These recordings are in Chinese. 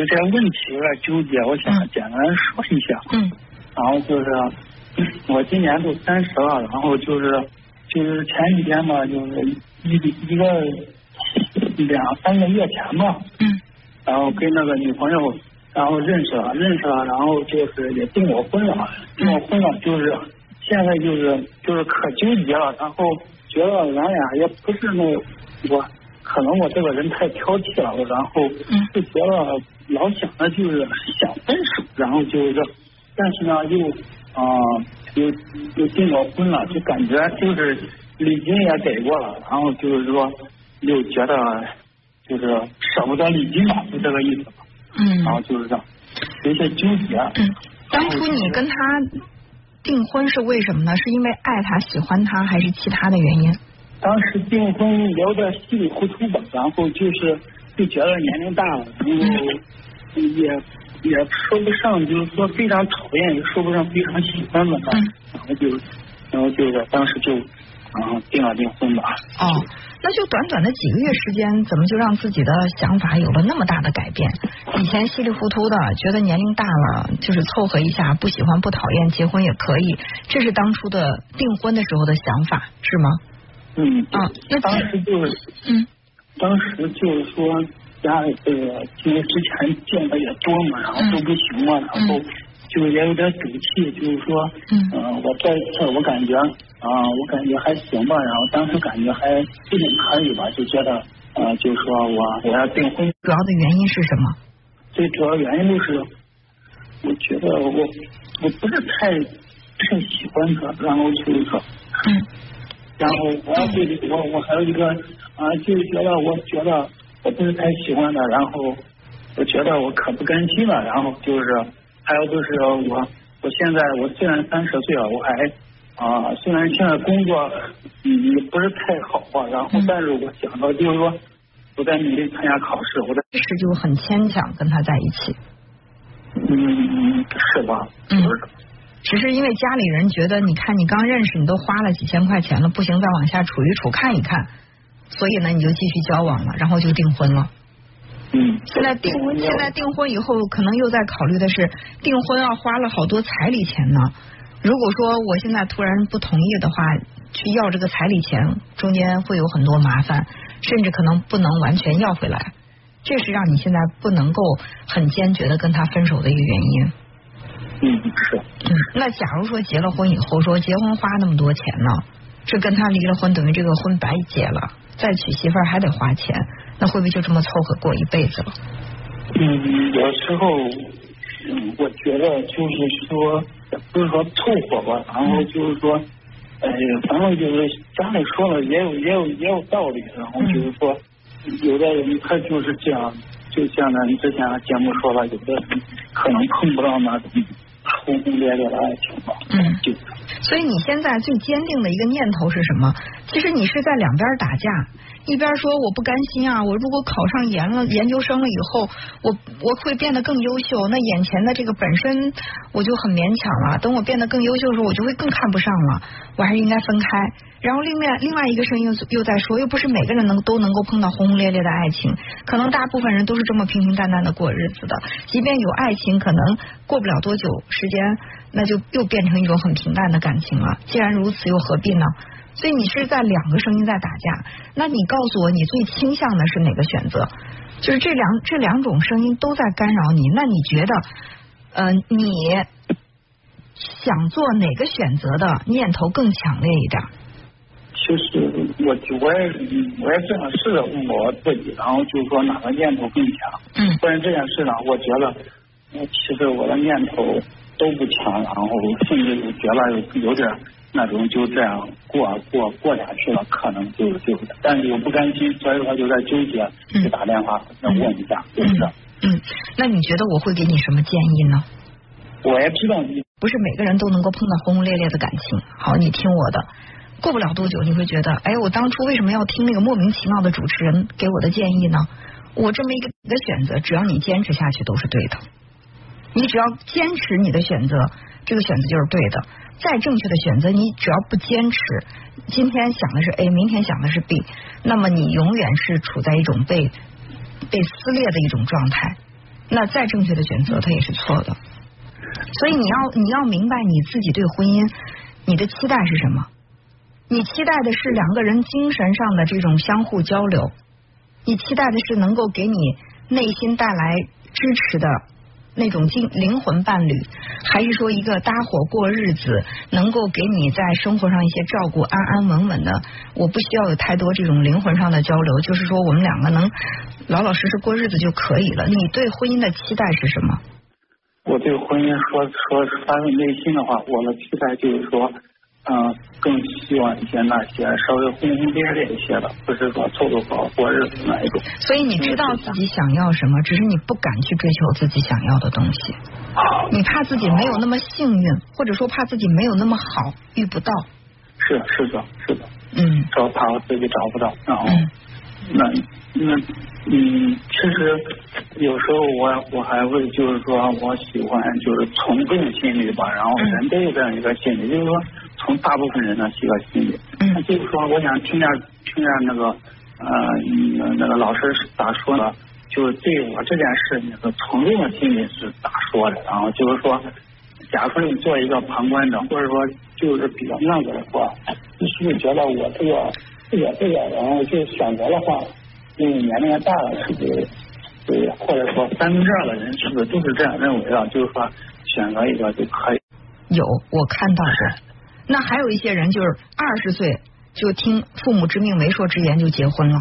有点问题有点纠结，我想简单说一下。嗯。然后就是我今年都三十了，然后就是就是前几天吧，就是一一个两三个月前吧。嗯。然后跟那个女朋友，然后认识了，认识了，然后就是也订过婚了，订过婚了，就是现在就是就是可纠结了，然后觉得咱俩也不是那我。可能我这个人太挑剔了，然后就觉得老想着就是想分手，然后就是，但是呢又啊又又订了婚了，就感觉就是礼金也给过了，然后就是说又觉得就是舍不得礼金吧，就这个意思。嗯。然后就是这样，有些纠结。嗯。当初你跟他订婚是为什么呢？是因为爱他、喜欢他，还是其他的原因？当时订婚聊的稀里糊涂吧，然后就是就觉得年龄大了，然后也也说不上，就是说非常讨厌，也说不上非常喜欢吧，然后就然后就是当时就然后订了订婚吧。哦，那就短短的几个月时间，怎么就让自己的想法有了那么大的改变？以前稀里糊涂的，觉得年龄大了就是凑合一下，不喜欢不讨厌，结婚也可以，这是当初的订婚的时候的想法，是吗？嗯啊，那当时就是嗯，当时就是说家里这个因为之前见的也多嘛，然后都不行嘛，然后就也有点赌气，就是说嗯，我这一次我感觉啊，我感觉还行吧，然后当时感觉还不仅可以吧，就觉得呃，就是说我我要订婚，主要的原因是什么？最主要原因就是，我觉得我我不是太太喜欢他，然后就是说嗯。然后我对我我还有一个啊，就是觉得我觉得我不是太喜欢他，然后我觉得我可不甘心了，然后就是还有就是我我现在我虽然三十岁了，我还啊虽然现在工作嗯也不是太好吧，然后但是我想到就是说我在努力参加考试，我在这时就很牵强跟他在一起，嗯是吧？嗯。只是因为家里人觉得，你看你刚认识，你都花了几千块钱了，不行，再往下处一处看一看，所以呢，你就继续交往了，然后就订婚了。嗯。现在订现在订婚以后，可能又在考虑的是订婚要花了好多彩礼钱呢。如果说我现在突然不同意的话，去要这个彩礼钱，中间会有很多麻烦，甚至可能不能完全要回来。这是让你现在不能够很坚决的跟他分手的一个原因。嗯，是。嗯，那假如说结了婚以后，说结婚花那么多钱呢，这跟他离了婚，等于这个婚白结了，再娶媳妇儿还得花钱，那会不会就这么凑合过一辈子了？嗯，有时候，嗯，我觉得就是说，不是说凑合吧，然后就是说，哎，反正就是家里说了，也有也有也有道理，然后就是说，有的人他就是这样，就像咱之前节目说了，有的人可能碰不到那种。轰轰烈烈的爱情吧。嗯，就所以你现在最坚定的一个念头是什么？其实你是在两边打架，一边说我不甘心啊，我如果考上研了研究生了以后，我我会变得更优秀，那眼前的这个本身我就很勉强了。等我变得更优秀的时候，我就会更看不上了。我还是应该分开。然后另外另外一个声音又在说，又不是每个人能都能够碰到轰轰烈烈的爱情，可能大部分人都是这么平平淡淡的过日子的。即便有爱情，可能过不了多久时间，那就又变成一种很平淡的感情了。既然如此，又何必呢？所以你是在两个声音在打架。那你告诉我，你最倾向的是哪个选择？就是这两这两种声音都在干扰你。那你觉得，呃，你想做哪个选择的念头更强烈一点？其实我我也我也这样试着问过我自己，然后就是说哪个念头更强。嗯。关于这件事呢，我觉得其实我的念头都不强，然后甚至就觉得有有点那种就这样过过过下去了，可能就就，但是又不甘心，所以说就在纠结，就打电话要问一下，就是。嗯，那你觉得我会给你什么建议呢？我也知道你不是每个人都能够碰到轰轰烈烈的感情。好，你听我的。过不了多久，你会觉得，哎，我当初为什么要听那个莫名其妙的主持人给我的建议呢？我这么一个一个选择，只要你坚持下去都是对的。你只要坚持你的选择，这个选择就是对的。再正确的选择，你只要不坚持，今天想的是 A，明天想的是 B，那么你永远是处在一种被被撕裂的一种状态。那再正确的选择，它也是错的。所以你要你要明白你自己对婚姻你的期待是什么？你期待的是两个人精神上的这种相互交流，你期待的是能够给你内心带来支持的那种精灵魂伴侣，还是说一个搭伙过日子，能够给你在生活上一些照顾，安安稳稳的？我不需要有太多这种灵魂上的交流，就是说我们两个能老老实实过日子就可以了。你对婚姻的期待是什么？我对婚姻说说发自内心的话，我的期待就是说，嗯，更希望一些那些稍微轰轰烈烈一些的，不是说凑凑合合过日子那一种。所以你知道自己想要什么，只是你不敢去追求自己想要的东西。你怕自己没有那么幸运，或者说怕自己没有那么好，遇不到。是是的，是的。嗯。说怕我自己找不到，然后那那嗯，其实有时候我我还会就是说我喜欢就是从众心理吧，然后人都有这样一个心理，就是说从大部分人的一个心理，嗯，就是说我想听见听见那个呃那个老师是咋说呢，就是对我这件事那个从众的心理是咋说的，然后就是说，假如说你做一个旁观者，或者说就是比较那个的话，你是不是觉得我这个这个这个，然后就选择的话？因为年龄大了，是不是？对，或者说三分之二的人是不是都是这样认为的？就是说选择一个就可以。有，我看到过。那还有一些人就是二十岁就听父母之命、媒妁之言就结婚了。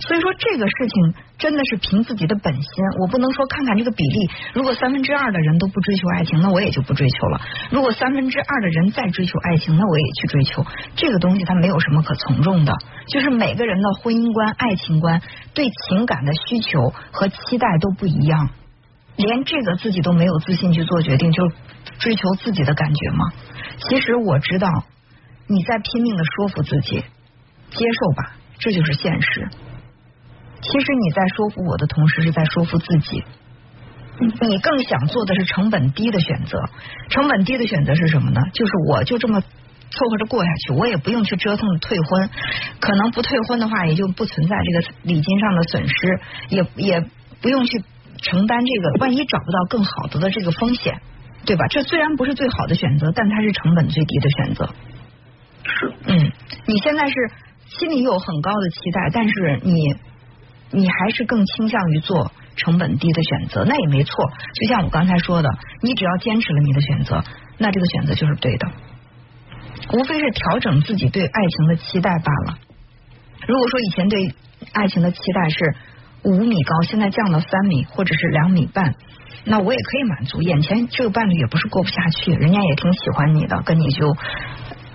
所以说这个事情真的是凭自己的本心，我不能说看看这个比例，如果三分之二的人都不追求爱情，那我也就不追求了；如果三分之二的人再追求爱情，那我也去追求。这个东西它没有什么可从众的，就是每个人的婚姻观、爱情观、对情感的需求和期待都不一样，连这个自己都没有自信去做决定，就追求自己的感觉吗？其实我知道你在拼命的说服自己，接受吧，这就是现实。其实你在说服我的同时，是在说服自己。你更想做的是成本低的选择。成本低的选择是什么呢？就是我就这么凑合着过下去，我也不用去折腾退婚。可能不退婚的话，也就不存在这个礼金上的损失，也也不用去承担这个万一找不到更好的的这个风险，对吧？这虽然不是最好的选择，但它是成本最低的选择。是。嗯，你现在是心里有很高的期待，但是你。你还是更倾向于做成本低的选择，那也没错。就像我刚才说的，你只要坚持了你的选择，那这个选择就是对的。无非是调整自己对爱情的期待罢了。如果说以前对爱情的期待是五米高，现在降到三米或者是两米半，那我也可以满足。眼前这个伴侣也不是过不下去，人家也挺喜欢你的，跟你就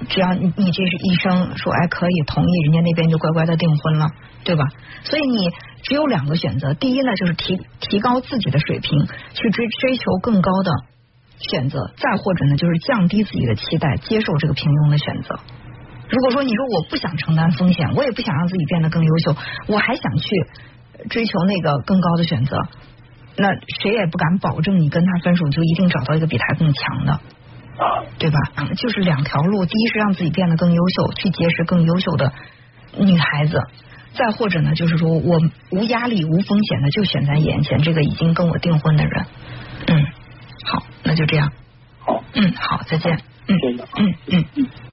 只要你你这是医生说哎可以同意，人家那边就乖乖的订婚了，对吧？所以你。只有两个选择，第一呢就是提提高自己的水平，去追追求更高的选择；再或者呢就是降低自己的期待，接受这个平庸的选择。如果说你说我不想承担风险，我也不想让自己变得更优秀，我还想去追求那个更高的选择，那谁也不敢保证你跟他分手就一定找到一个比他更强的，对吧？就是两条路，第一是让自己变得更优秀，去结识更优秀的女孩子。再或者呢，就是说我无压力、无风险的，就选在眼前这个已经跟我订婚的人。嗯，好，那就这样。好，嗯，好，再见。嗯，嗯，嗯，嗯。